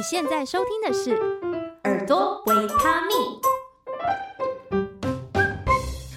你现在收听的是《耳朵维他命》，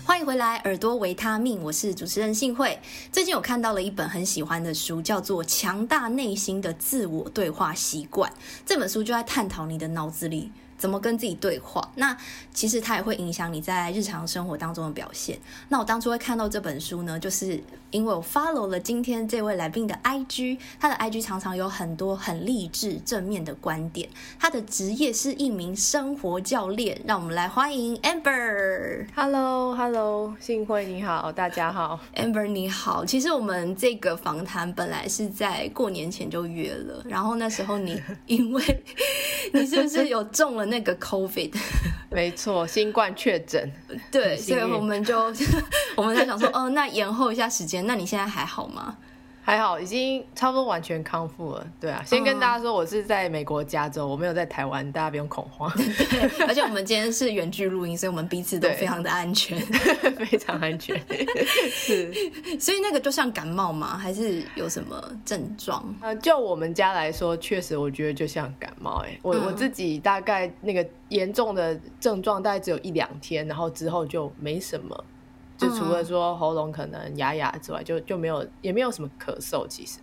欢迎回来，《耳朵维他命》，我是主持人幸慧。最近我看到了一本很喜欢的书，叫做《强大内心的自我对话习惯》。这本书就在探讨你的脑子里。怎么跟自己对话？那其实它也会影响你在日常生活当中的表现。那我当初会看到这本书呢，就是因为我 follow 了今天这位来宾的 IG，他的 IG 常常有很多很励志正面的观点。他的职业是一名生活教练，让我们来欢迎 Amber。Hello，Hello，幸会你好，大家好，Amber 你好。其实我们这个访谈本来是在过年前就约了，然后那时候你 因为 你是不是有中了？那个 COVID，没错，新冠确诊，对，所以我们就 我们在想说，哦，那延后一下时间。那你现在还好吗？还好，已经差不多完全康复了。对啊，先跟大家说，我是在美国加州，我没有在台湾，大家不用恐慌。对，而且我们今天是远距录音，所以我们彼此都非常的安全，非常安全。是，所以那个就像感冒吗？还是有什么症状？呃，就我们家来说，确实我觉得就像感冒。哎，我我自己大概那个严重的症状大概只有一两天，然后之后就没什么。就除了说喉咙可能哑哑之外，就就没有也没有什么咳嗽。其实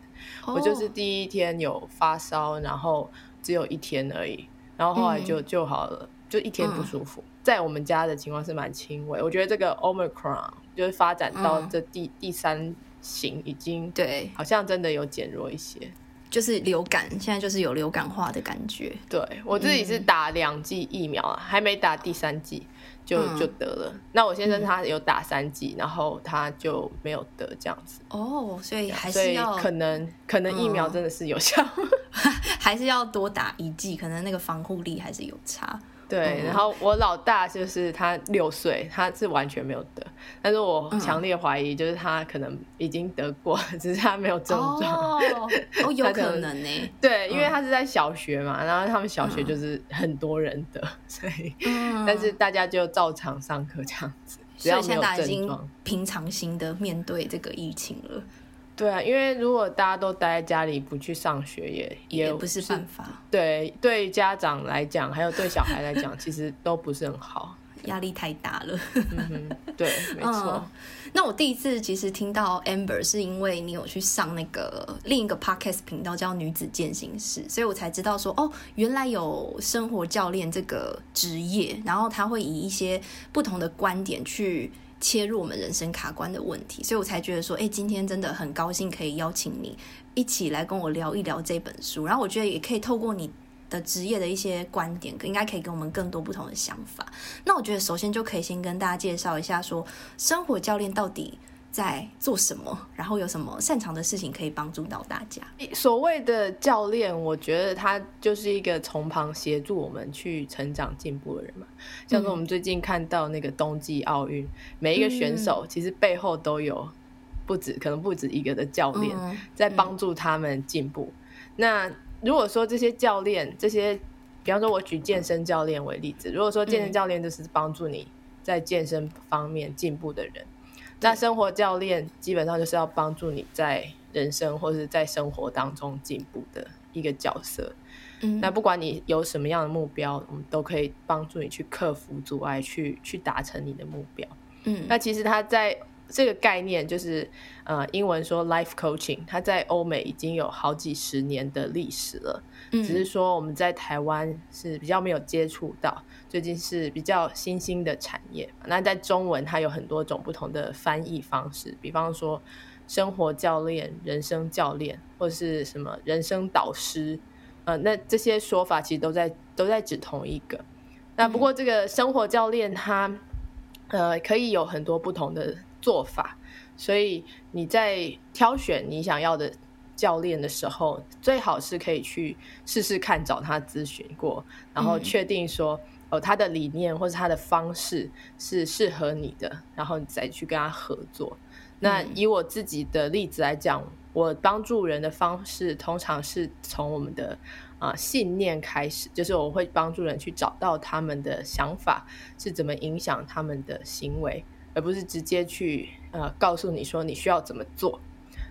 我就是第一天有发烧，然后只有一天而已，然后后来就就好了，就一天不舒服。在我们家的情况是蛮轻微，我觉得这个 Omicron 就是发展到这第第三型，已经对，好像真的有减弱一些，就是流感，现在就是有流感化的感觉。对，我自己是打两剂疫苗啊，还没打第三剂。就就得了。嗯、那我先生他有打三剂，嗯、然后他就没有得这样子。哦，所以还是要可能可能疫苗真的是有效，嗯、还是要多打一剂，可能那个防护力还是有差。对，然后我老大就是他六岁，他是完全没有得，但是我强烈怀疑就是他可能已经得过，只是他没有症状。哦，哦，有可能呢。对，因为他是在小学嘛，然后他们小学就是很多人得，所以，但是大家就照常上课这样子，只要没有症状。所以现在已经平常心的面对这个疫情了。对啊，因为如果大家都待在家里不去上学也，也也不是办法。对，对家长来讲，还有对小孩来讲，其实都不是很好，压力太大了。嗯，对，没错。嗯，那我第一次其实听到 Amber 是因为你有去上那个另一个 Podcast 频道叫女子健行室，所以我才知道说哦，原来有生活教练这个职业，然后他会以一些不同的观点去。切入我们人生卡关的问题，所以我才觉得说，哎，今天真的很高兴可以邀请你一起来跟我聊一聊这本书。然后我觉得也可以透过你的职业的一些观点，应该可以给我们更多不同的想法。那我觉得首先就可以先跟大家介绍一下，说生活教练到底在做什么，然后有什么擅长的事情可以帮助到大家。所谓的教练，我觉得他就是一个从旁协助我们去成长进步的人嘛。像是我们最近看到那个冬季奥运，每一个选手其实背后都有不止，可能不止一个的教练在帮助他们进步。那如果说这些教练，这些，比方说我举健身教练为例子，如果说健身教练就是帮助你在健身方面进步的人。那生活教练基本上就是要帮助你在人生或是在生活当中进步的一个角色。嗯，那不管你有什么样的目标，我们都可以帮助你去克服阻碍，去去达成你的目标。嗯，那其实他在这个概念就是呃，英文说 life coaching，它在欧美已经有好几十年的历史了。嗯，只是说我们在台湾是比较没有接触到。最近是比较新兴的产业，那在中文它有很多种不同的翻译方式，比方说生活教练、人生教练，或是什么人生导师，呃，那这些说法其实都在都在指同一个。那不过这个生活教练他呃可以有很多不同的做法，所以你在挑选你想要的教练的时候，最好是可以去试试看，找他咨询过，然后确定说。哦，他的理念或者他的方式是适合你的，然后你再去跟他合作。那以我自己的例子来讲，我帮助人的方式通常是从我们的啊、呃、信念开始，就是我会帮助人去找到他们的想法是怎么影响他们的行为，而不是直接去呃告诉你说你需要怎么做，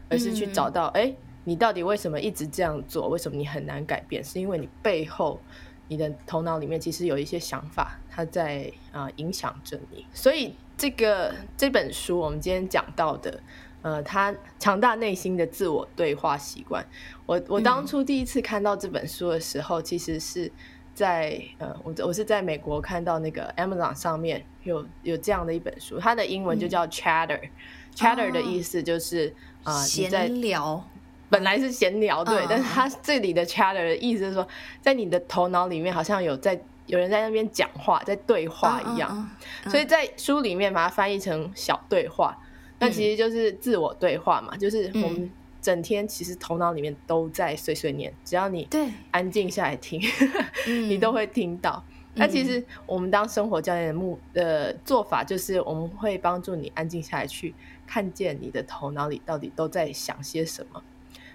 而是去找到哎。诶你到底为什么一直这样做？为什么你很难改变？是因为你背后，你的头脑里面其实有一些想法，它在啊、呃、影响着你。所以这个这本书，我们今天讲到的，呃，他强大内心的自我对话习惯。我我当初第一次看到这本书的时候，嗯、其实是在呃，我我是在美国看到那个 Amazon 上面有有这样的一本书，它的英文就叫 Chatter、嗯。Chatter 的意思就是啊，呃、闲聊。本来是闲聊，对，嗯、但是它这里的 chatter 的意思是说，在你的头脑里面好像有在有人在那边讲话，在对话一样，嗯嗯嗯、所以在书里面把它翻译成小对话，嗯、那其实就是自我对话嘛，就是我们整天其实头脑里面都在碎碎念，只要你对。安静下来听，你都会听到。那、嗯、其实我们当生活教练的目的做法，就是我们会帮助你安静下来，去看见你的头脑里到底都在想些什么。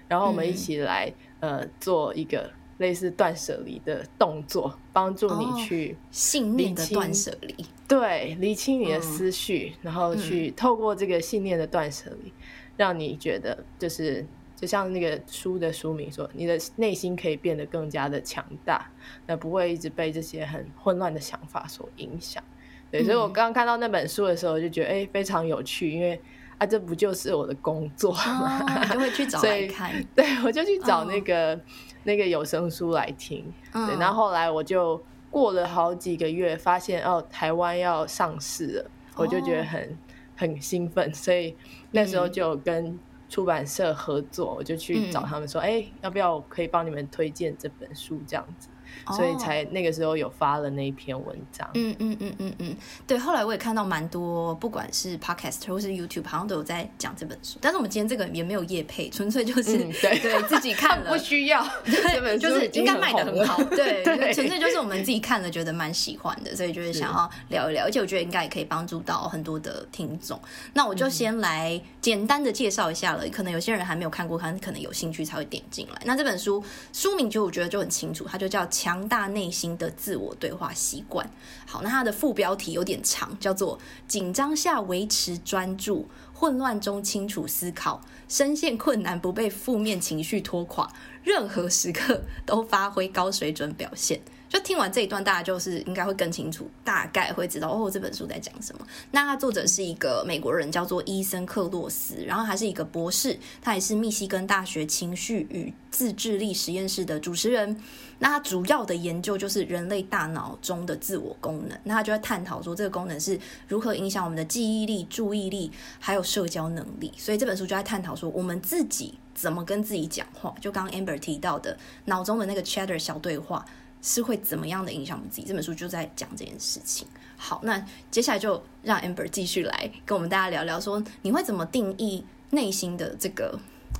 然后我们一起来，嗯、呃，做一个类似断舍离的动作，帮助你去、哦、信念的断舍离，对，理清你的思绪，嗯、然后去透过这个信念的断舍离，让你觉得就是就像那个书的书名说，你的内心可以变得更加的强大，那不会一直被这些很混乱的想法所影响。对，所以我刚刚看到那本书的时候，就觉得哎，非常有趣，因为。啊，这不就是我的工作吗？哦、就会去找来看。对，我就去找那个、哦、那个有声书来听。嗯、对，然后后来我就过了好几个月，发现哦，台湾要上市了，我就觉得很、哦、很兴奋，所以那时候就跟出版社合作，嗯、我就去找他们说，哎、嗯，要不要可以帮你们推荐这本书？这样子。所以才那个时候有发了那一篇文章。嗯嗯嗯嗯嗯，对。后来我也看到蛮多，不管是 Podcast 或是 YouTube，好像都有在讲这本书。但是我们今天这个也没有业配，纯粹就是、嗯、对，对自己看了，不需要。对，就是应该卖的很好。对，纯粹就是我们自己看了觉得蛮喜欢的，所以就是想要聊一聊。而且我觉得应该也可以帮助到很多的听众。那我就先来简单的介绍一下了。可能有些人还没有看过，他可能有兴趣才会点进来。那这本书书名就我觉得就很清楚，它就叫强。大内心的自我对话习惯。好，那它的副标题有点长，叫做“紧张下维持专注，混乱中清楚思考，深陷困难不被负面情绪拖垮，任何时刻都发挥高水准表现”。就听完这一段，大家就是应该会更清楚，大概会知道哦，这本书在讲什么。那他作者是一个美国人，叫做伊森克洛斯，然后还是一个博士，他也是密西根大学情绪与自制力实验室的主持人。那他主要的研究就是人类大脑中的自我功能。那他就在探讨说，这个功能是如何影响我们的记忆力、注意力，还有社交能力。所以这本书就在探讨说，我们自己怎么跟自己讲话。就刚刚 Amber 提到的，脑中的那个 chatter 小对话。是会怎么样的影响我们自己？这本书就在讲这件事情。好，那接下来就让 Amber 继续来跟我们大家聊聊，说你会怎么定义内心的这个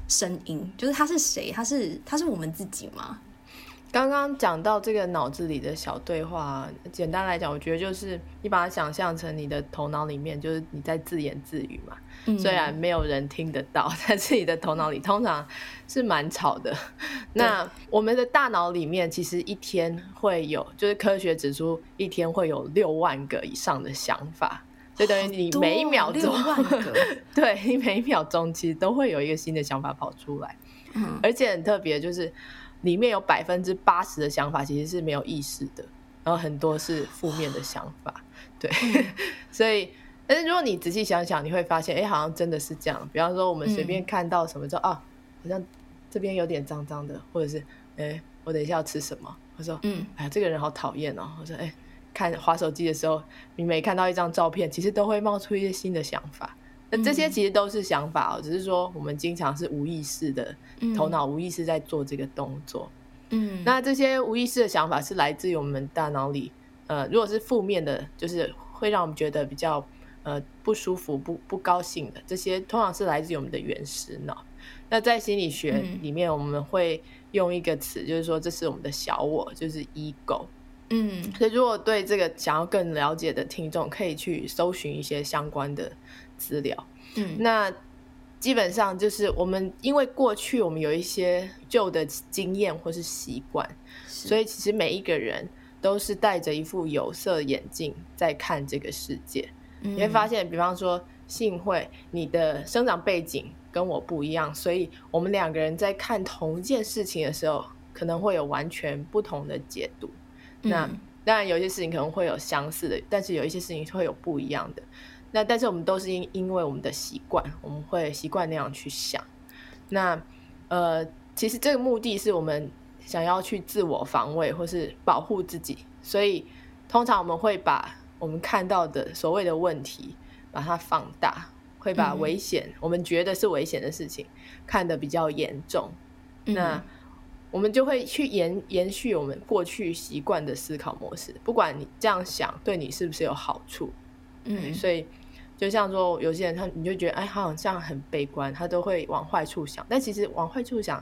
声音？就是他是谁？他是他是我们自己吗？刚刚讲到这个脑子里的小对话，简单来讲，我觉得就是你把它想象成你的头脑里面，就是你在自言自语嘛。嗯、虽然没有人听得到，但是你的头脑里通常是蛮吵的。那我们的大脑里面其实一天会有，就是科学指出一天会有六万个以上的想法，就等于你每一秒钟，对，你每一秒钟其实都会有一个新的想法跑出来。嗯、而且很特别，就是。里面有百分之八十的想法其实是没有意识的，然后很多是负面的想法，对，所以，但是如果你仔细想想，你会发现，哎，好像真的是这样。比方说，我们随便看到什么之后，嗯、啊，好像这边有点脏脏的，或者是，哎，我等一下要吃什么？我说，嗯，哎呀，这个人好讨厌哦。我说，哎，看滑手机的时候，你每看到一张照片，其实都会冒出一些新的想法。那这些其实都是想法哦，只是说我们经常是无意识的，头脑无意识在做这个动作。嗯，那这些无意识的想法是来自于我们大脑里，呃，如果是负面的，就是会让我们觉得比较呃不舒服、不不高兴的，这些通常是来自于我们的原始脑。那在心理学里面，我们会用一个词，就是说这是我们的小我，就是 ego。嗯，所以如果对这个想要更了解的听众，可以去搜寻一些相关的。资料，嗯，那基本上就是我们因为过去我们有一些旧的经验或是习惯，所以其实每一个人都是戴着一副有色眼镜在看这个世界。嗯、你会发现，比方说幸会你的生长背景跟我不一样，所以我们两个人在看同一件事情的时候，可能会有完全不同的解读。嗯、那当然有些事情可能会有相似的，但是有一些事情会有不一样的。那但是我们都是因因为我们的习惯，我们会习惯那样去想。那呃，其实这个目的是我们想要去自我防卫或是保护自己，所以通常我们会把我们看到的所谓的问题把它放大，会把危险、嗯、我们觉得是危险的事情看得比较严重。嗯、那我们就会去延延续我们过去习惯的思考模式，不管你这样想对你是不是有好处。嗯，所以。就像说，有些人他你就觉得，哎，他好像很悲观，他都会往坏处想。但其实往坏处想，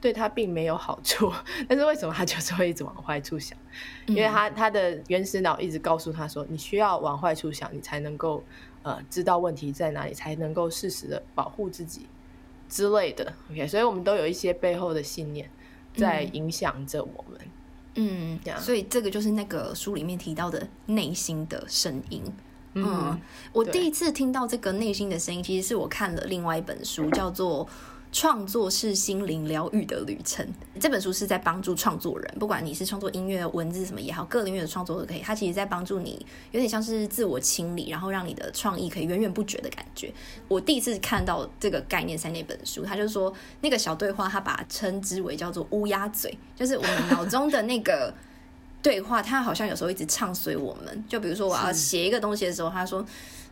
对他并没有好处。但是为什么他就是会一直往坏处想？因为他他的原始脑一直告诉他说，你需要往坏处想，你才能够呃知道问题在哪里，才能够适时的保护自己之类的。OK，所以我们都有一些背后的信念在影响着我们。嗯。所以这个就是那个书里面提到的内心的声音。嗯，嗯，我第一次听到这个内心的声音，其实是我看了另外一本书，叫做《创作是心灵疗愈的旅程》。这本书是在帮助创作人，不管你是创作音乐、文字什么也好，各领域的创作都可以。它其实在帮助你，有点像是自我清理，然后让你的创意可以源源不绝的感觉。我第一次看到这个概念在那本书，他就说那个小对话，他把它称之为叫做乌鸦嘴，就是我们脑中的那个。对话，他好像有时候一直唱随我们。就比如说，我要写一个东西的时候，他说：“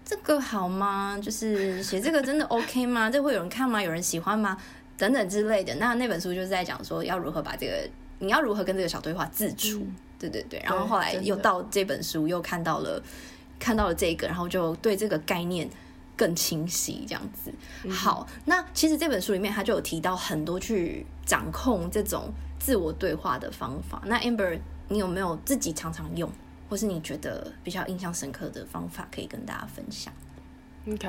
这个好吗？就是写这个真的 OK 吗？这会有人看吗？有人喜欢吗？等等之类的。”那那本书就是在讲说，要如何把这个，你要如何跟这个小对话自处。嗯、对对对。然后后来又到这本书，又看到了看到了这个，然后就对这个概念更清晰，这样子。嗯、好，那其实这本书里面他就有提到很多去掌控这种自我对话的方法。那 Amber。你有没有自己常常用，或是你觉得比较印象深刻的方法可以跟大家分享？OK，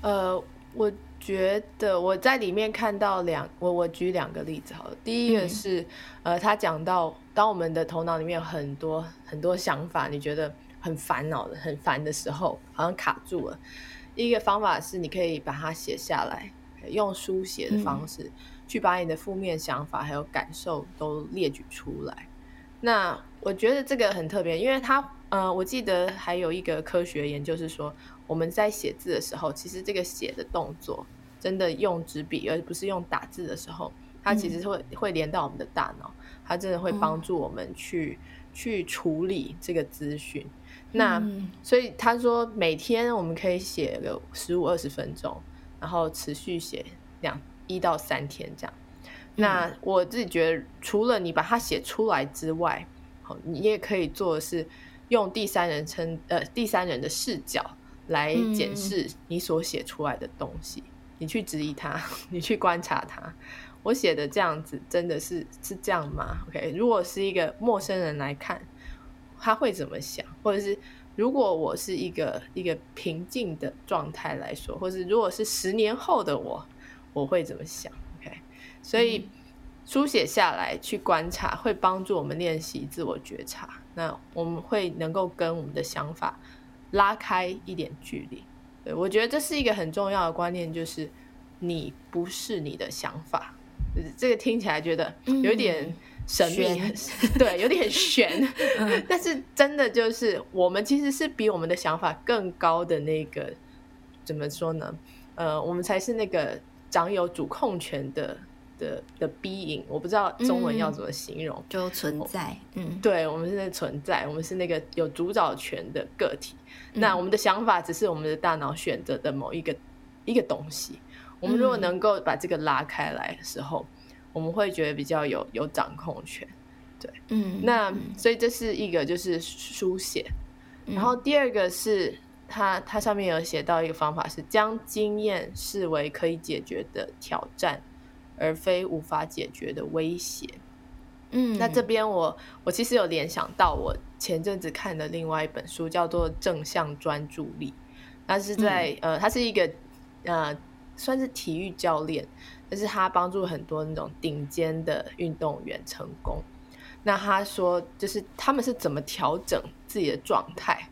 呃，我觉得我在里面看到两，我我举两个例子好了。第一个是，嗯、呃，他讲到当我们的头脑里面有很多很多想法，你觉得很烦恼的、很烦的时候，好像卡住了。一个方法是，你可以把它写下来，用书写的方式、嗯、去把你的负面想法还有感受都列举出来。那我觉得这个很特别，因为它，呃，我记得还有一个科学研究是说，我们在写字的时候，其实这个写的动作，真的用纸笔而不是用打字的时候，它其实会、嗯、会连到我们的大脑，它真的会帮助我们去、嗯、去处理这个资讯。那、嗯、所以他说，每天我们可以写个十五二十分钟，然后持续写两一到三天这样。那我自己觉得，除了你把它写出来之外，好，你也可以做的是用第三人称呃第三人的视角来检视你所写出来的东西，嗯、你去质疑它，你去观察它。我写的这样子真的是是这样吗？OK，如果是一个陌生人来看，他会怎么想？或者是如果我是一个一个平静的状态来说，或是如果是十年后的我，我会怎么想？所以，书写下来去观察，会帮助我们练习自我觉察。那我们会能够跟我们的想法拉开一点距离。对，我觉得这是一个很重要的观念，就是你不是你的想法。这个听起来觉得有点神秘，嗯、对，有点悬。但是真的就是，我们其实是比我们的想法更高的那个，怎么说呢？呃，我们才是那个掌有主控权的。的的 being，我不知道中文要怎么形容，嗯、就存在。嗯，对，我们是那存在，我们是那个有主导权的个体。嗯、那我们的想法只是我们的大脑选择的某一个一个东西。我们如果能够把这个拉开来的时候，嗯、我们会觉得比较有有掌控权。对，嗯，那所以这是一个就是书写，嗯、然后第二个是它它上面有写到一个方法是将经验视为可以解决的挑战。而非无法解决的威胁。嗯，那这边我我其实有联想到我前阵子看的另外一本书，叫做《正向专注力》。那是在、嗯、呃，他是一个呃，算是体育教练，但是他帮助很多那种顶尖的运动员成功。那他说，就是他们是怎么调整自己的状态？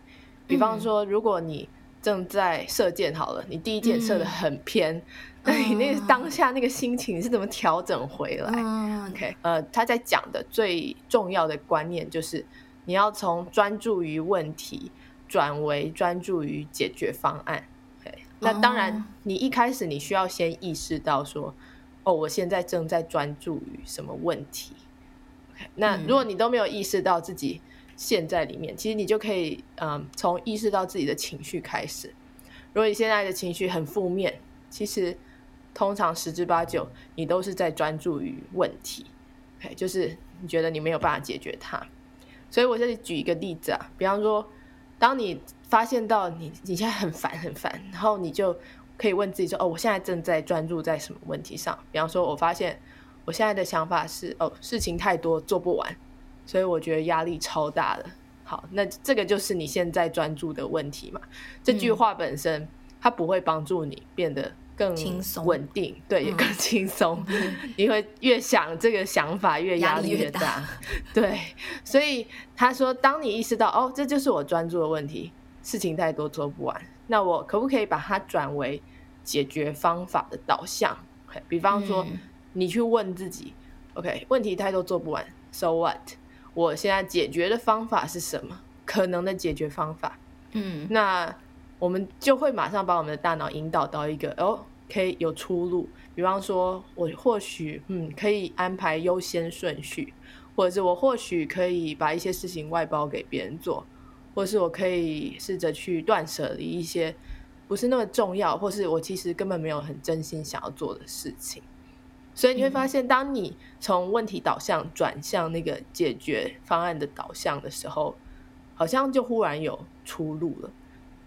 比方说，如果你正在射箭好了，你第一箭射的很偏，那、嗯、你那个当下那个心情你是怎么调整回来、嗯、？OK，呃，他在讲的最重要的观念就是，你要从专注于问题转为专注于解决方案。OK，那当然，你一开始你需要先意识到说，哦，我现在正在专注于什么问题。OK，那如果你都没有意识到自己。陷在里面，其实你就可以，嗯，从意识到自己的情绪开始。如果你现在的情绪很负面，其实通常十之八九你都是在专注于问题，okay, 就是你觉得你没有办法解决它。所以我这里举一个例子啊，比方说，当你发现到你你现在很烦很烦，然后你就可以问自己说：“哦，我现在正在专注在什么问题上？”比方说，我发现我现在的想法是：“哦，事情太多，做不完。”所以我觉得压力超大的。好，那这个就是你现在专注的问题嘛。这句话本身，它不会帮助你变得更轻松稳定，对，也更轻松。你会越想这个想法，越压力越大。对，所以他说，当你意识到哦，这就是我专注的问题，事情太多做不完，那我可不可以把它转为解决方法的导向？比方说，你去问自己，OK，问题太多做不完，So what？我现在解决的方法是什么？可能的解决方法，嗯，那我们就会马上把我们的大脑引导到一个哦，可以有出路。比方说，我或许嗯可以安排优先顺序，或者是我或许可以把一些事情外包给别人做，或是我可以试着去断舍离一些不是那么重要，或是我其实根本没有很真心想要做的事情。所以你会发现，当你从问题导向转向那个解决方案的导向的时候，好像就忽然有出路了。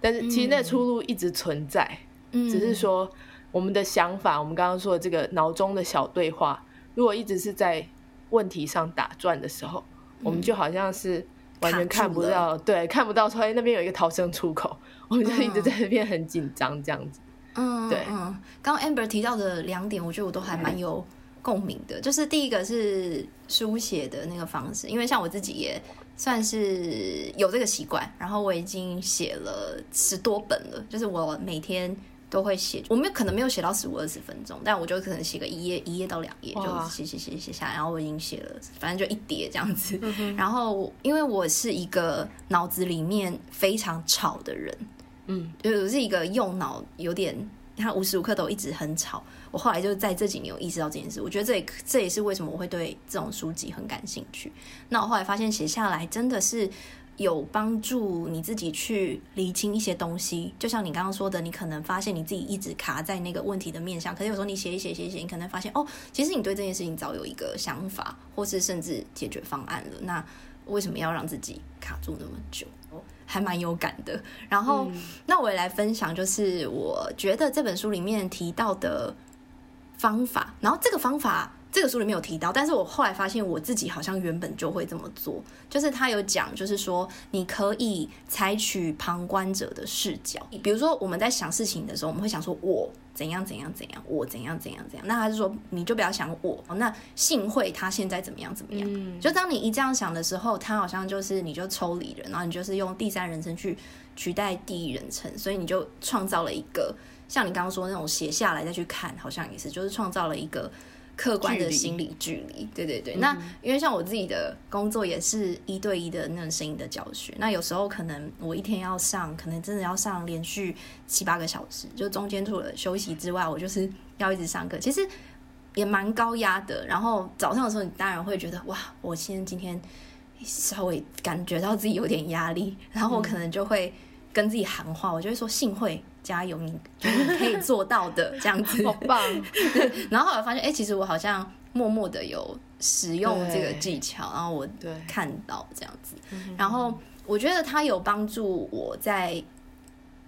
但是其实那出路一直存在，只是说我们的想法，我们刚刚说的这个脑中的小对话，如果一直是在问题上打转的时候，我们就好像是完全看不到，对，看不到说，哎，那边有一个逃生出口，我们就一直在那边很紧张这样子。嗯，对，嗯，刚刚 Amber 提到的两点，我觉得我都还蛮有共鸣的。就是第一个是书写的那个方式，因为像我自己也算是有这个习惯，然后我已经写了十多本了。就是我每天都会写，我没有可能没有写到十五二十分钟，但我就可能写个一页一页到两页，就写写写写下来，然后我已经写了，反正就一叠这样子。嗯、然后因为我是一个脑子里面非常吵的人。嗯，就是一个用脑有点，他无时无刻都一直很吵。我后来就在这几年有意识到这件事，我觉得这也这也是为什么我会对这种书籍很感兴趣。那我后来发现写下来真的是有帮助你自己去厘清一些东西。就像你刚刚说的，你可能发现你自己一直卡在那个问题的面向，可是有时候你写一写写一写，你可能发现哦，其实你对这件事情早有一个想法，或是甚至解决方案了。那为什么要让自己卡住那么久？还蛮有感的，然后、那我也来分享，就是我觉得这本书里面提到的方法，然后这个方法这个书里面有提到，但是我后来发现我自己好像原本就会这么做，就是他有讲，就是说你可以采取旁观者的视角，比如说我们在想事情的时候，我们会想说我。怎样怎样怎样，我怎样怎样怎样。那他就说，你就不要想我。那幸会他现在怎么样怎么样？嗯、就当你一这样想的时候，他好像就是你就抽离了，然后你就是用第三人称去取代第一人称，所以你就创造了一个像你刚刚说那种写下来再去看，好像也是，就是创造了一个。客观的心理距离，对对对。嗯、那因为像我自己的工作也是一对一的那种声音的教学，那有时候可能我一天要上，可能真的要上连续七八个小时，就中间除了休息之外，我就是要一直上课，其实也蛮高压的。然后早上的时候，你当然会觉得哇，我先今天稍微感觉到自己有点压力，然后我可能就会跟自己喊话，我就会说幸会。加油，你你可以做到的，这样子，好棒。然后后来发现，哎、欸，其实我好像默默的有使用这个技巧，然后我看到这样子，然后我觉得它有帮助我在。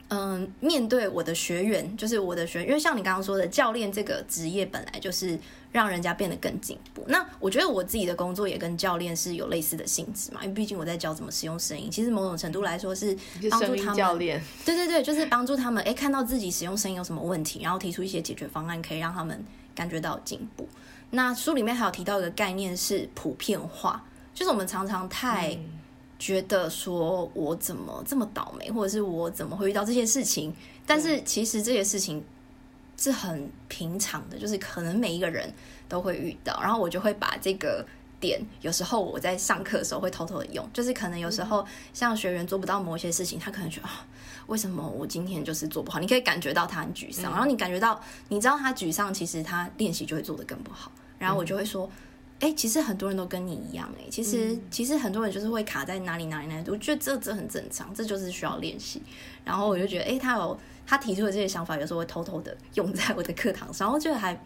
嗯，面对我的学员，就是我的学员，因为像你刚刚说的，教练这个职业本来就是让人家变得更进步。那我觉得我自己的工作也跟教练是有类似的性质嘛，因为毕竟我在教怎么使用声音，其实某种程度来说是帮助他们。教练，对对对，就是帮助他们，哎，看到自己使用声音有什么问题，然后提出一些解决方案，可以让他们感觉到进步。那书里面还有提到一个概念是普遍化，就是我们常常太。觉得说我怎么这么倒霉，或者是我怎么会遇到这些事情？但是其实这些事情是很平常的，就是可能每一个人都会遇到。然后我就会把这个点，有时候我在上课的时候会偷偷的用，就是可能有时候像学员做不到某些事情，他可能觉得啊，为什么我今天就是做不好？你可以感觉到他很沮丧，然后你感觉到你知道他沮丧，其实他练习就会做得更不好。然后我就会说。哎、欸，其实很多人都跟你一样，哎，其实、嗯、其实很多人就是会卡在哪里哪里哪里，我觉得这这很正常，这就是需要练习。然后我就觉得，哎、欸，他有他提出的这些想法，有时候会偷偷的 用在我的课堂上，我觉得还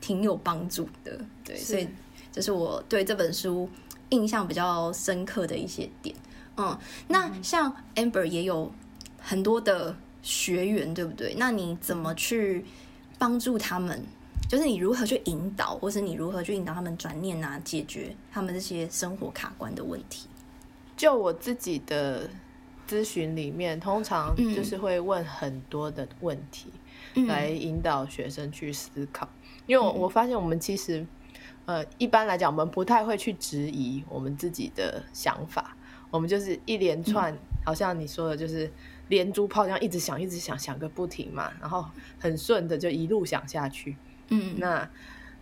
挺有帮助的。对，所以这是我对这本书印象比较深刻的一些点。嗯，那像 Amber 也有很多的学员，对不对？那你怎么去帮助他们？就是你如何去引导，或是你如何去引导他们转念啊，解决他们这些生活卡关的问题。就我自己的咨询里面，通常就是会问很多的问题，来引导学生去思考。嗯、因为我我发现我们其实，呃，一般来讲，我们不太会去质疑我们自己的想法，我们就是一连串，嗯、好像你说的，就是连珠炮这样一直想，一直想，想个不停嘛，然后很顺的就一路想下去。嗯，那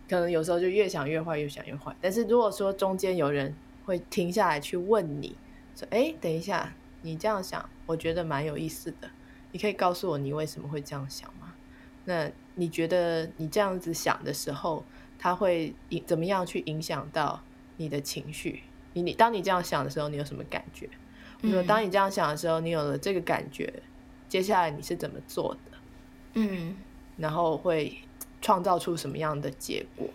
可能有时候就越想越坏，越想越坏。但是如果说中间有人会停下来去问你说：“哎，等一下，你这样想，我觉得蛮有意思的。你可以告诉我你为什么会这样想吗？那你觉得你这样子想的时候，它会影怎么样去影响到你的情绪？你你当你这样想的时候，你有什么感觉？我说当你这样想的时候，你有了这个感觉，接下来你是怎么做的？嗯，然后会。创造出什么样的结果，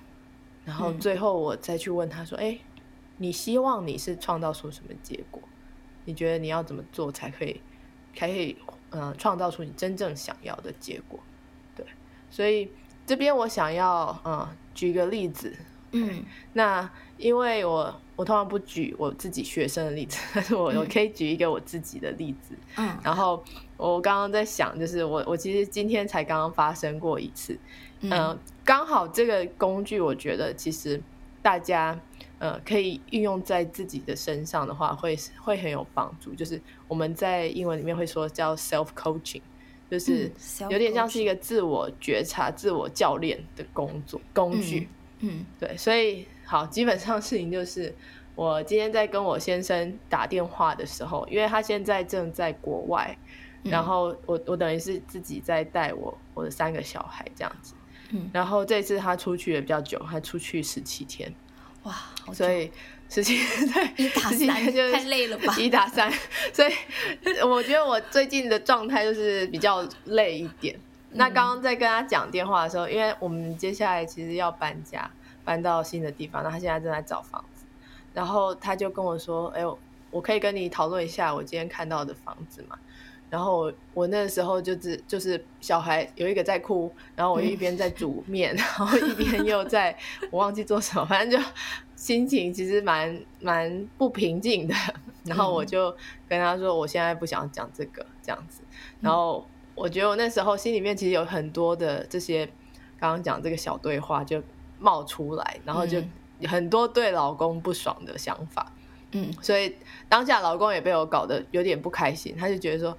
然后最后我再去问他说：“哎、嗯，你希望你是创造出什么结果？你觉得你要怎么做才可以，才可以嗯、呃、创造出你真正想要的结果？”对，所以这边我想要嗯、呃、举个例子，嗯，那因为我我通常不举我自己学生的例子，但是我我可以举一个我自己的例子，嗯，然后我刚刚在想，就是我我其实今天才刚刚发生过一次。嗯、呃，刚好这个工具，我觉得其实大家呃可以运用在自己的身上的话会，会会很有帮助。就是我们在英文里面会说叫 self coaching，就是有点像是一个自我觉察、自我教练的工作工具。嗯，嗯对，所以好，基本上事情就是，我今天在跟我先生打电话的时候，因为他现在正在国外，然后我我等于是自己在带我我的三个小孩这样子。嗯，然后这次他出去也比较久，他出去十七天，哇，所以十七 对一打三就太累了吧？一打三，所以我觉得我最近的状态就是比较累一点。嗯、那刚刚在跟他讲电话的时候，因为我们接下来其实要搬家，搬到新的地方，那他现在正在找房子，然后他就跟我说：“哎呦，我可以跟你讨论一下我今天看到的房子嘛？”然后我我那时候就是就是小孩有一个在哭，然后我一边在煮面，嗯、然后一边又在 我忘记做什么，反正就心情其实蛮蛮不平静的。然后我就跟他说，我现在不想讲这个这样子。然后我觉得我那时候心里面其实有很多的这些刚刚讲这个小对话就冒出来，然后就很多对老公不爽的想法。嗯，所以当下老公也被我搞得有点不开心，他就觉得说。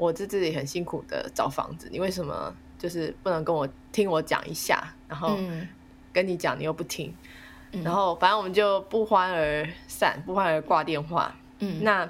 我这自己很辛苦的找房子，你为什么就是不能跟我听我讲一下？然后跟你讲，你又不听，嗯、然后反正我们就不欢而散，不欢而挂电话。嗯，那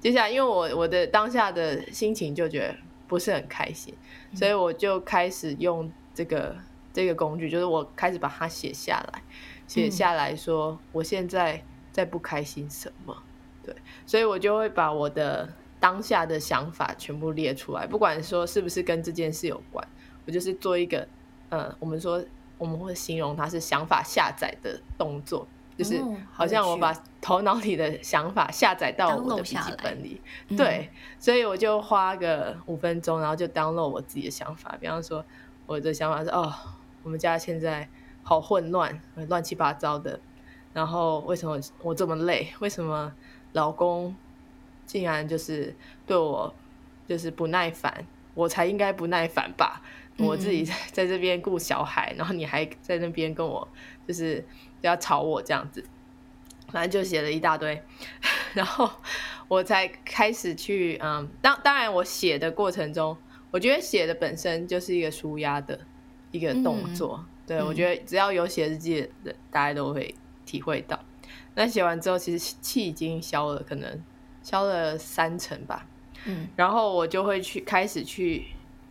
接下来因为我我的当下的心情就觉得不是很开心，嗯、所以我就开始用这个这个工具，就是我开始把它写下来，写下来说我现在在不开心什么？对，所以我就会把我的。当下的想法全部列出来，不管说是不是跟这件事有关，我就是做一个，呃，我们说我们会形容它是想法下载的动作，就是好像我把头脑里的想法下载到我的笔记本里，对，所以我就花个五分钟，然后就 download 我自己的想法，比方说我的想法是，哦，我们家现在好混乱，乱七八糟的，然后为什么我这么累？为什么老公？竟然就是对我就是不耐烦，我才应该不耐烦吧？我自己在这边顾小孩，然后你还在那边跟我就是要吵我这样子，反正就写了一大堆，然后我才开始去嗯，当当然我写的过程中，我觉得写的本身就是一个舒压的一个动作。嗯、对、嗯、我觉得只要有写日记的，大家都会体会到。那写完之后，其实气已经消了，可能消了三成吧。嗯，然后我就会去开始去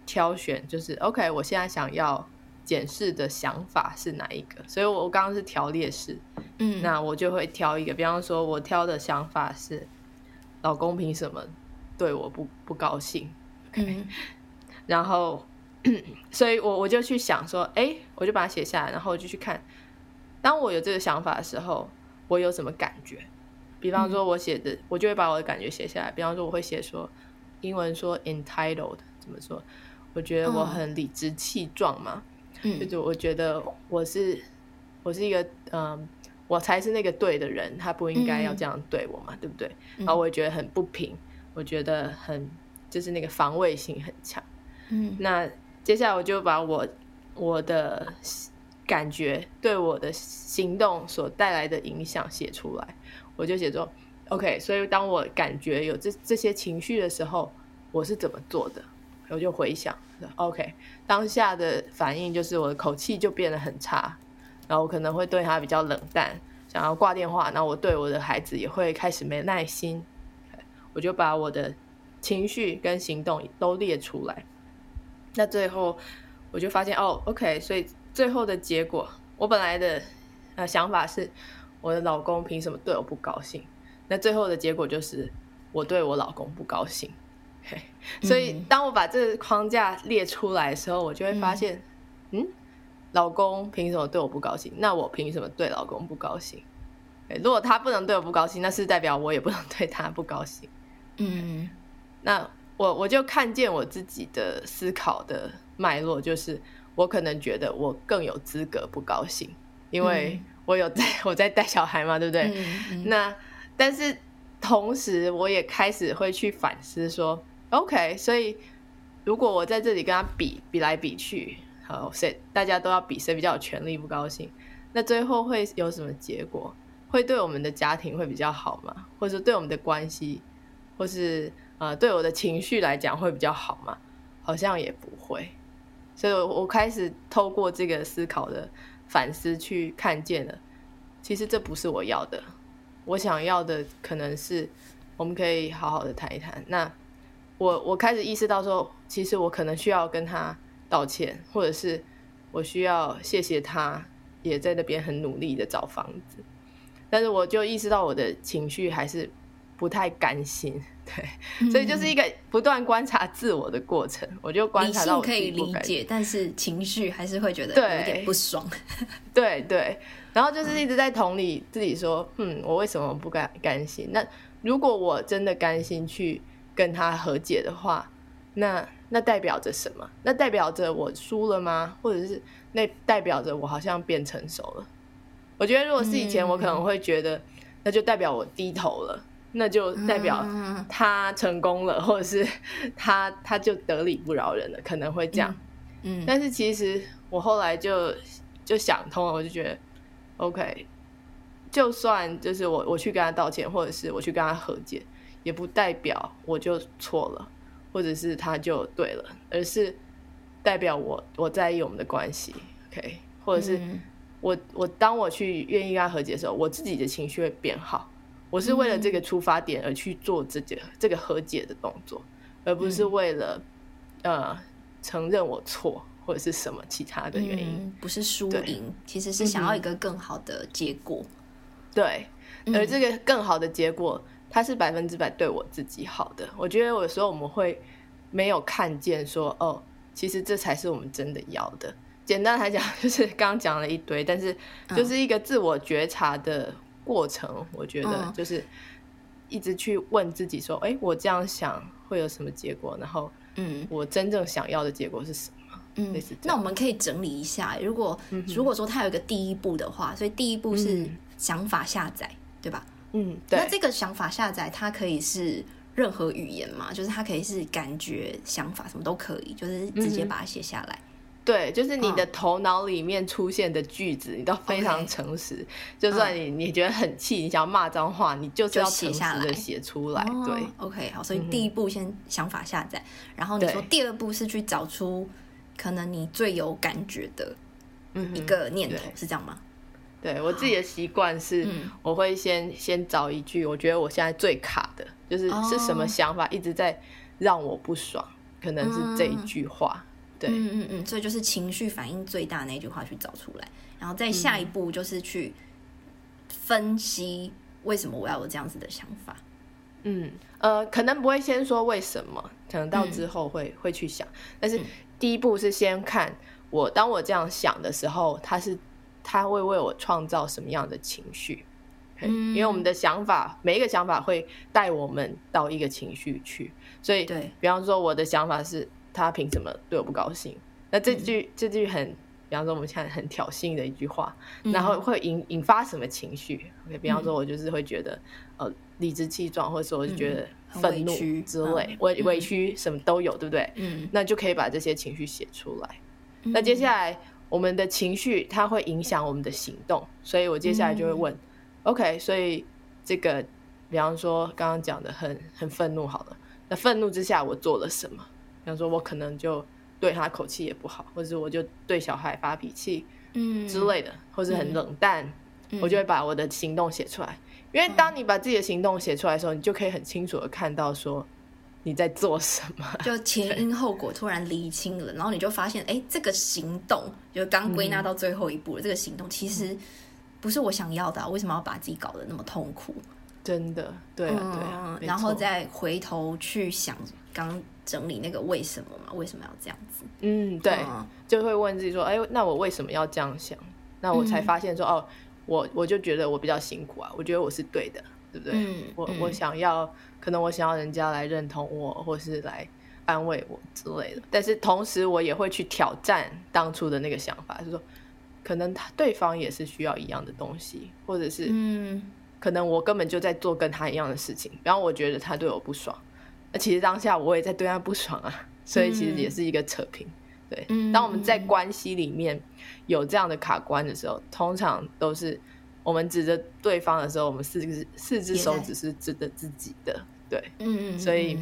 挑选，就是 OK，我现在想要检视的想法是哪一个？所以我刚刚是条列式，嗯，那我就会挑一个，比方说，我挑的想法是，老公凭什么对我不不高兴？OK，嗯，然后，所以我我就去想说，哎，我就把它写下来，然后我就去看，当我有这个想法的时候。我有什么感觉？比方说，我写的，嗯、我就会把我的感觉写下来。比方说，我会写说，英文说 entitled 怎么说？我觉得我很理直气壮嘛，嗯，就是我觉得我是我是一个嗯，我才是那个对的人，他不应该要这样对我嘛，嗯、对不对？然后我也觉得很不平，我觉得很就是那个防卫性很强。嗯，那接下来我就把我我的。感觉对我的行动所带来的影响写出来，我就写作 OK。所以当我感觉有这这些情绪的时候，我是怎么做的？我就回想 OK，当下的反应就是我的口气就变得很差，然后我可能会对他比较冷淡，想要挂电话。然后我对我的孩子也会开始没耐心。我就把我的情绪跟行动都列出来。那最后我就发现哦，OK，所以。最后的结果，我本来的呃想法是，我的老公凭什么对我不高兴？那最后的结果就是，我对我老公不高兴。Okay. 所以当我把这个框架列出来的时候，我就会发现，嗯，嗯，老公凭什么对我不高兴？那我凭什么对老公不高兴？如果他不能对我不高兴，那是代表我也不能对他不高兴。嗯，那我我就看见我自己的思考的脉络，就是。我可能觉得我更有资格不高兴，因为我有在 我在带小孩嘛，对不对？嗯嗯、那但是同时，我也开始会去反思说，OK，所以如果我在这里跟他比比来比去，好，谁大家都要比谁比较有权利不高兴，那最后会有什么结果？会对我们的家庭会比较好吗？或者对我们的关系，或是呃对我的情绪来讲会比较好吗？好像也不会。所以，我开始透过这个思考的反思去看见了，其实这不是我要的。我想要的可能是，我们可以好好的谈一谈。那我我开始意识到说，其实我可能需要跟他道歉，或者是我需要谢谢他，也在那边很努力的找房子。但是，我就意识到我的情绪还是不太甘心。对，所以就是一个不断观察自我的过程。嗯、我就观察到我可以理解，但是情绪还是会觉得有点不爽。对对，然后就是一直在同理自己说，嗯，我为什么不甘甘心？那如果我真的甘心去跟他和解的话，那那代表着什么？那代表着我输了吗？或者是那代表着我好像变成熟了？我觉得如果是以前，我可能会觉得，那就代表我低头了。那就代表他成功了，嗯、或者是他他就得理不饶人了，可能会这样。嗯，嗯，但是其实我后来就就想通了，我就觉得，OK，就算就是我我去跟他道歉，或者是我去跟他和解，也不代表我就错了，或者是他就对了，而是代表我我在意我们的关系，OK，或者是我我当我去愿意跟他和解的时候，我自己的情绪会变好。我是为了这个出发点而去做这个这个和解的动作，而不是为了、嗯、呃承认我错或者是什么其他的原因，嗯、不是输赢，其实是想要一个更好的结果。对，而这个更好的结果，它是百分之百对我自己好的。我觉得有时候我们会没有看见说，哦，其实这才是我们真的要的。简单来讲，就是刚刚讲了一堆，但是就是一个自我觉察的。过程，我觉得就是一直去问自己说：“哎、嗯，我这样想会有什么结果？然后，嗯，我真正想要的结果是什么？”嗯。那我们可以整理一下，如果、嗯、如果说它有一个第一步的话，所以第一步是想法下载，嗯、对吧？嗯，对。那这个想法下载，它可以是任何语言嘛？就是它可以是感觉、想法，什么都可以，就是直接把它写下来。对，就是你的头脑里面出现的句子，你都非常诚实。Okay. 就算你你觉得很气，你想要骂脏话，你就是要诚实的写出来。来对，OK，好，所以第一步先想法下载，嗯、然后你说第二步是去找出可能你最有感觉的一个念头，是这样吗？对，我自己的习惯是，我会先、嗯、先找一句，我觉得我现在最卡的，就是是什么想法一直在让我不爽，可能是这一句话。对，嗯嗯嗯，所以就是情绪反应最大那句话去找出来，然后再下一步就是去分析为什么我要有这样子的想法。嗯，呃，可能不会先说为什么，可能到之后会、嗯、会去想，但是第一步是先看我当我这样想的时候，他是。他会为我创造什么样的情绪？嗯，因为我们的想法，每一个想法会带我们到一个情绪去。所以，对，比方说我的想法是，他凭什么对我不高兴？那这句、嗯、这句很，比方说我们现在很挑衅的一句话，嗯、然后会引引发什么情绪？OK，比方说我就是会觉得，嗯、呃，理直气壮，或者说我就觉得愤怒之类，委、嗯、委屈什么都有，对不对？嗯，那就可以把这些情绪写出来。嗯、那接下来。我们的情绪它会影响我们的行动，所以我接下来就会问、嗯、，OK，所以这个，比方说刚刚讲的很很愤怒，好了，那愤怒之下我做了什么？比方说我可能就对他口气也不好，或者我就对小孩发脾气，嗯之类的，或者很冷淡，嗯、我就会把我的行动写出来。因为当你把自己的行动写出来的时候，你就可以很清楚的看到说。你在做什么？就前因后果突然厘清了，然后你就发现，哎，这个行动就刚归纳到最后一步了。嗯、这个行动其实不是我想要的、啊，为什么要把自己搞得那么痛苦？真的，对啊，对啊。然后再回头去想，刚整理那个为什么嘛？为什么要这样子？嗯，对，嗯、就会问自己说，哎，那我为什么要这样想？那我才发现说，嗯、哦，我我就觉得我比较辛苦啊，我觉得我是对的。对不对？嗯、我我想要，可能我想要人家来认同我，或是来安慰我之类的。但是同时，我也会去挑战当初的那个想法，就是说，可能他对方也是需要一样的东西，或者是，嗯，可能我根本就在做跟他一样的事情。然后我觉得他对我不爽，那其实当下我也在对他不爽啊，所以其实也是一个扯平。对，嗯、当我们在关系里面有这样的卡关的时候，通常都是。我们指着对方的时候，我们四只四只手指是指着自己的，对，嗯嗯，所以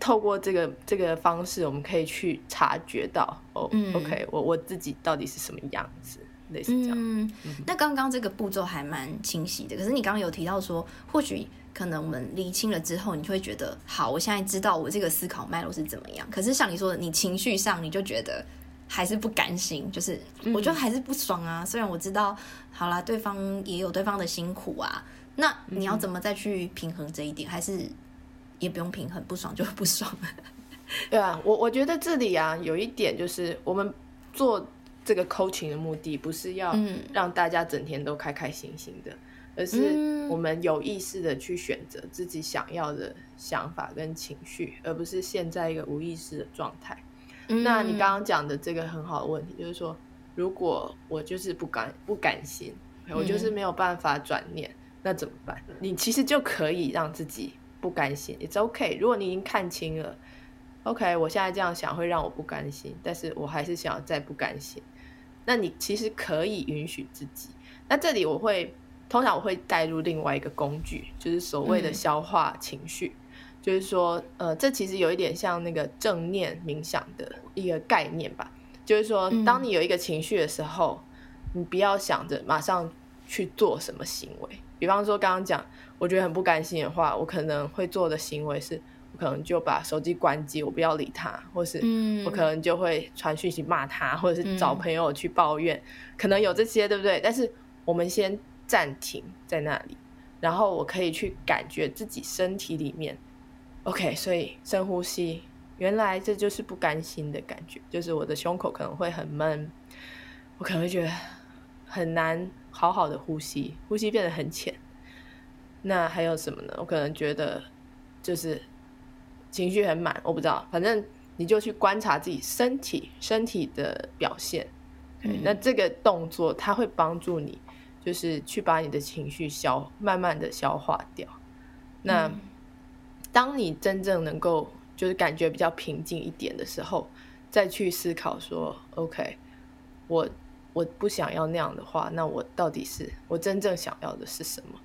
透过这个这个方式，我们可以去察觉到，哦、嗯、，OK，我我自己到底是什么样子，类似这样。嗯，那刚刚这个步骤还蛮清晰的，可是你刚刚有提到说，或许可能我们厘清了之后，你就会觉得，好，我现在知道我这个思考脉络是怎么样。可是像你说的，你情绪上你就觉得。还是不甘心，就是我觉得还是不爽啊。嗯、虽然我知道，好啦，对方也有对方的辛苦啊。那你要怎么再去平衡这一点？嗯、还是也不用平衡，不爽就不爽。对啊，我我觉得这里啊，有一点就是，我们做这个 coaching 的目的，不是要让大家整天都开开心心的，嗯、而是我们有意识的去选择自己想要的想法跟情绪，而不是陷在一个无意识的状态。那你刚刚讲的这个很好的问题，就是说，如果我就是不甘不甘心，我就是没有办法转念，嗯、那怎么办？你其实就可以让自己不甘心，It's OK。如果你已经看清了，OK，我现在这样想会让我不甘心，但是我还是想要再不甘心，那你其实可以允许自己。那这里我会通常我会带入另外一个工具，就是所谓的消化情绪。嗯就是说，呃，这其实有一点像那个正念冥想的一个概念吧。就是说，当你有一个情绪的时候，嗯、你不要想着马上去做什么行为。比方说，刚刚讲，我觉得很不甘心的话，我可能会做的行为是，我可能就把手机关机，我不要理他，或是我可能就会传讯息骂他，或者是找朋友去抱怨，嗯、可能有这些，对不对？但是我们先暂停在那里，然后我可以去感觉自己身体里面。OK，所以深呼吸，原来这就是不甘心的感觉，就是我的胸口可能会很闷，我可能会觉得很难好好的呼吸，呼吸变得很浅。那还有什么呢？我可能觉得就是情绪很满，我不知道，反正你就去观察自己身体身体的表现。那这个动作它会帮助你，就是去把你的情绪消慢慢的消化掉。那。嗯当你真正能够就是感觉比较平静一点的时候，再去思考说，OK，我我不想要那样的话，那我到底是我真正想要的是什么？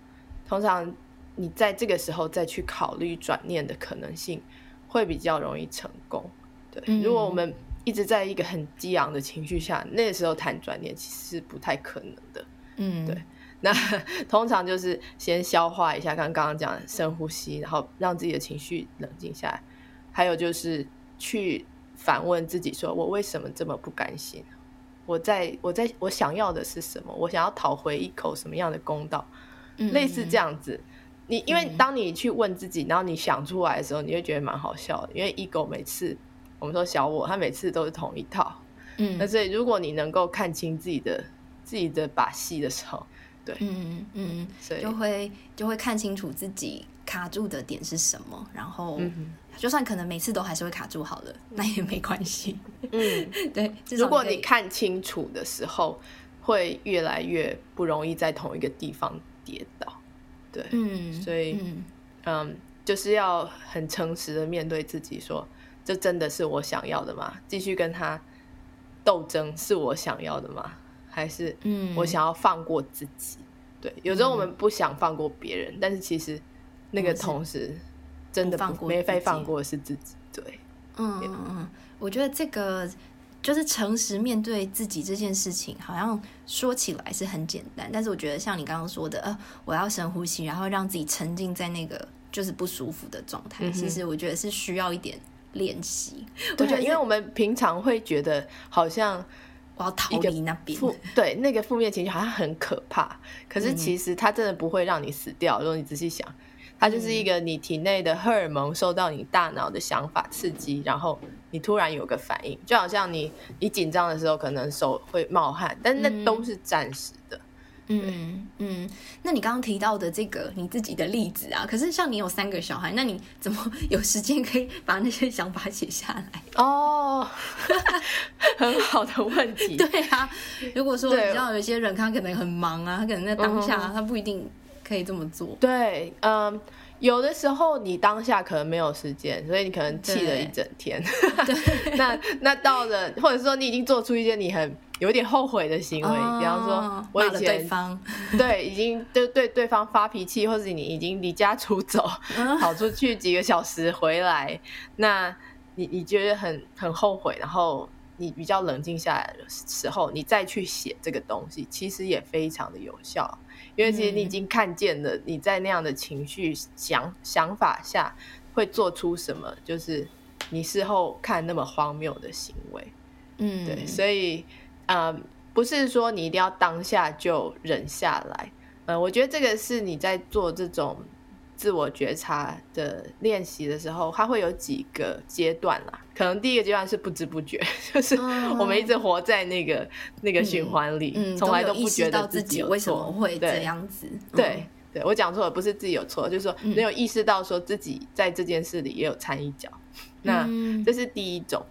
通常你在这个时候再去考虑转念的可能性，会比较容易成功。对，嗯、如果我们一直在一个很激昂的情绪下，那个时候谈转念其实是不太可能的。嗯，对。那 通常就是先消化一下，刚刚刚讲深呼吸，然后让自己的情绪冷静下来。还有就是去反问自己：说我为什么这么不甘心？我在我在我想要的是什么？我想要讨回一口什么样的公道？嗯、类似这样子。你因为当你去问自己，然后你想出来的时候，你会觉得蛮好笑的。因为 ego 每次我们说小我，他每次都是同一套。嗯，那所以如果你能够看清自己的自己的把戏的时候。对，嗯嗯，所以就会就会看清楚自己卡住的点是什么，然后就算可能每次都还是会卡住，好了，那也没关系。嗯，对，如果你看清楚的时候，会越来越不容易在同一个地方跌倒。对，嗯，所以嗯，嗯，就是要很诚实的面对自己，说这真的是我想要的吗？继续跟他斗争是我想要的吗？还是，嗯，我想要放过自己。嗯、对，有时候我们不想放过别人，嗯、但是其实那个同时真的不放过没非放过的是自己。对，嗯嗯嗯，我觉得这个就是诚实面对自己这件事情，好像说起来是很简单，但是我觉得像你刚刚说的，呃，我要深呼吸，然后让自己沉浸在那个就是不舒服的状态。嗯、其实我觉得是需要一点练习。对，我觉得因为我们平常会觉得好像。我要逃离那边，对，那个负面情绪好像很可怕，可是其实它真的不会让你死掉。嗯、如果你仔细想，它就是一个你体内的荷尔蒙受到你大脑的想法刺激，然后你突然有个反应，就好像你你紧张的时候可能手会冒汗，但那都是暂时的。嗯嗯嗯，那你刚刚提到的这个你自己的例子啊，可是像你有三个小孩，那你怎么有时间可以把那些想法写下来？哦，很好的问题。对啊，如果说你知道有些人他可能很忙啊，他可能在当下他不一定可以这么做。对，嗯，有的时候你当下可能没有时间，所以你可能气了一整天。对，那那到了，或者说你已经做出一件你很。有点后悔的行为，哦、比方说，我以前对方 对已经对对对方发脾气，或者你已经离家出走，嗯、跑出去几个小时回来，那你你觉得很很后悔，然后你比较冷静下来的时候，你再去写这个东西，其实也非常的有效，因为其实你已经看见了你在那样的情绪想想法下会做出什么，就是你事后看那么荒谬的行为，嗯，对，所以。嗯，um, 不是说你一定要当下就忍下来。嗯，我觉得这个是你在做这种自我觉察的练习的时候，它会有几个阶段啦。可能第一个阶段是不知不觉，就是我们一直活在那个、嗯、那个循环里，从、嗯、来都不觉得自己为什么会这样子。对，对，对，我讲错了，不是自己有错，就是说没有意识到说自己在这件事里也有掺一脚。嗯、那这是第一种。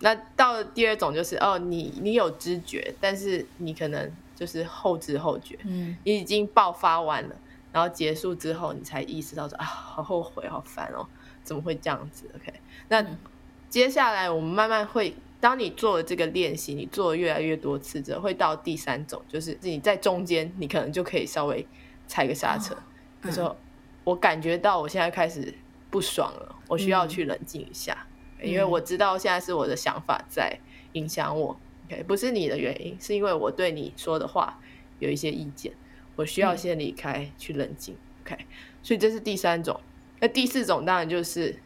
那到了第二种就是哦，你你有知觉，但是你可能就是后知后觉，嗯，你已经爆发完了，然后结束之后，你才意识到说啊，好后悔，好烦哦，怎么会这样子？OK，那接下来我们慢慢会，当你做了这个练习，你做了越来越多次之后，会到第三种，就是你在中间，你可能就可以稍微踩个刹车，就说、我感觉到我现在开始不爽了，我需要去冷静一下。嗯因为我知道现在是我的想法在影响我，OK，不是你的原因，是因为我对你说的话有一些意见，我需要先离开去冷静，OK，所以这是第三种。那第四种当然就是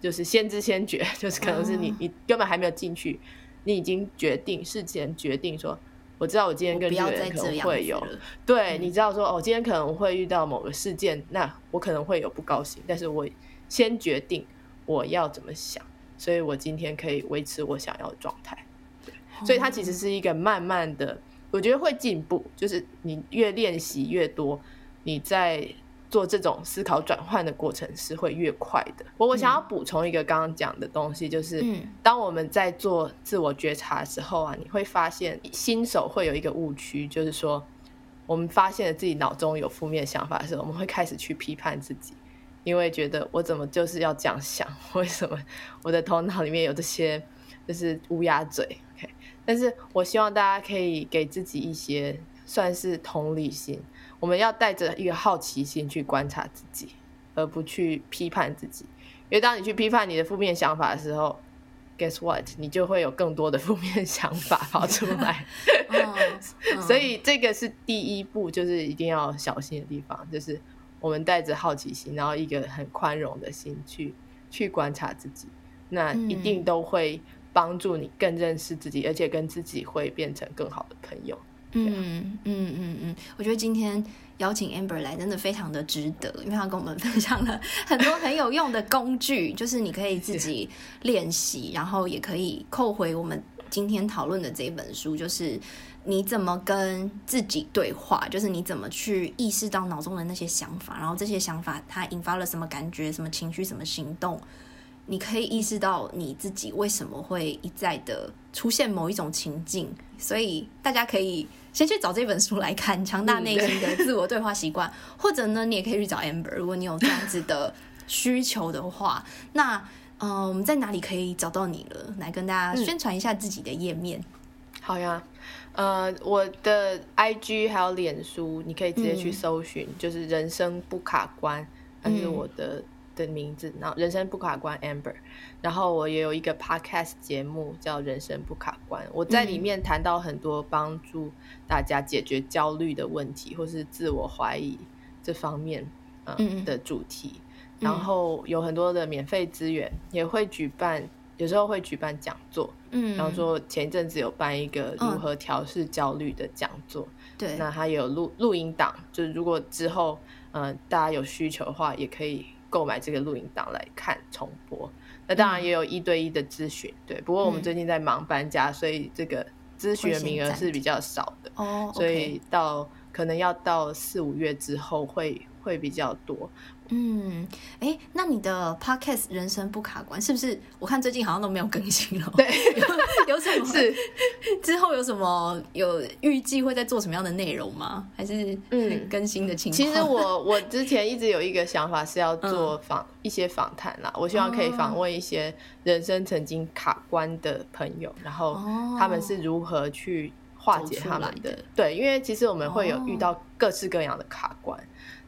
就是先知先觉，就是可能是你你根本还没有进去，你已经决定事前决定说，我知道我今天跟这个人可能会有，对，你知道说哦，今天可能会遇到某个事件，那我可能会有不高兴，但是我先决定我要怎么想。所以我今天可以维持我想要的状态，对，所以它其实是一个慢慢的，我觉得会进步，就是你越练习越多，你在做这种思考转换的过程是会越快的。我我想要补充一个刚刚讲的东西，就是当我们在做自我觉察的时候啊，你会发现新手会有一个误区，就是说我们发现了自己脑中有负面想法的时候，我们会开始去批判自己。因为觉得我怎么就是要这样想？为什么我的头脑里面有这些就是乌鸦嘴？OK，但是我希望大家可以给自己一些算是同理心，我们要带着一个好奇心去观察自己，而不去批判自己。因为当你去批判你的负面想法的时候，Guess what？你就会有更多的负面想法跑出来。所以这个是第一步，就是一定要小心的地方，就是我们带着好奇心，然后一个很宽容的心去去观察自己，那一定都会。帮助你更认识自己，而且跟自己会变成更好的朋友。嗯嗯嗯嗯，我觉得今天邀请 Amber 来真的非常的值得，因为他跟我们分享了很多很有用的工具，就是你可以自己练习，然后也可以扣回我们今天讨论的这本书，就是你怎么跟自己对话，就是你怎么去意识到脑中的那些想法，然后这些想法它引发了什么感觉、什么情绪、什么行动。你可以意识到你自己为什么会一再的出现某一种情境，所以大家可以先去找这本书来看《强大内心的自我对话习惯》，或者呢，你也可以去找 Amber，如果你有这样子的需求的话，那嗯、呃，我们在哪里可以找到你了？来跟大家宣传一下自己的页面。好呀，呃，我的 IG 还有脸书，你可以直接去搜寻，嗯、就是人生不卡关，那是我的。的名字，然后人生不卡关 Amber，然后我也有一个 podcast 节目叫人生不卡关，我在里面谈到很多帮助大家解决焦虑的问题，或是自我怀疑这方面嗯的主题，然后有很多的免费资源，也会举办，有时候会举办讲座，嗯，然后说前一阵子有办一个如何调试焦虑的讲座，对，那还有录录音档，就是如果之后嗯大家有需求的话，也可以。购买这个录影档来看重播，那当然也有一对一的咨询，嗯、对。不过我们最近在忙搬家，嗯、所以这个咨询的名额是比较少的哦，所以到可能要到四五月之后会会比较多。嗯，哎，那你的 podcast 人生不卡关是不是？我看最近好像都没有更新了。对，有，有什么是之后有什么有预计会在做什么样的内容吗？还是嗯更新的情况？其实我 我之前一直有一个想法是要做访、嗯、一些访谈啦，我希望可以访问一些人生曾经卡关的朋友，然后他们是如何去化解他们的。对，因为其实我们会有遇到各式各样的卡关。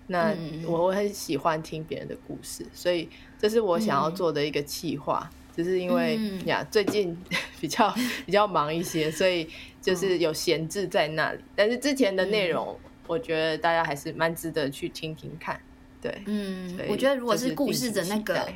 那我我很喜欢听别人的故事，所以这是我想要做的一个企划。嗯、只是因为呀，最近 比较 比较忙一些，所以就是有闲置在那里。嗯、但是之前的内容，我觉得大家还是蛮值得去听听看。对，嗯，我觉得如果是故事的那个，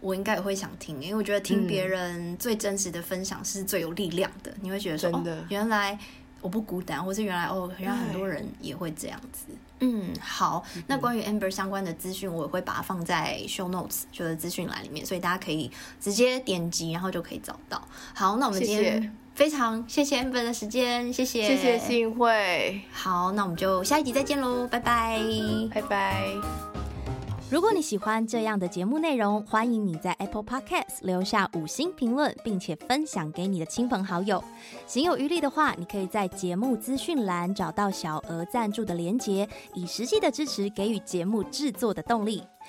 我应该也会想听，因为我觉得听别人最真实的分享是最有力量的。你会觉得说，哦，原来。我不孤单，或是原来哦，原来很多人也会这样子。嗯，好，那关于 Amber 相关的资讯，我也会把它放在 Show Notes 就是资讯栏里面，所以大家可以直接点击，然后就可以找到。好，那我们今天非常谢谢 Amber 的时间，谢谢，谢谢幸会。好，那我们就下一集再见喽，拜拜，拜拜。如果你喜欢这样的节目内容，欢迎你在 Apple Podcast 留下五星评论，并且分享给你的亲朋好友。行有余力的话，你可以在节目资讯栏找到小额赞助的连结，以实际的支持给予节目制作的动力。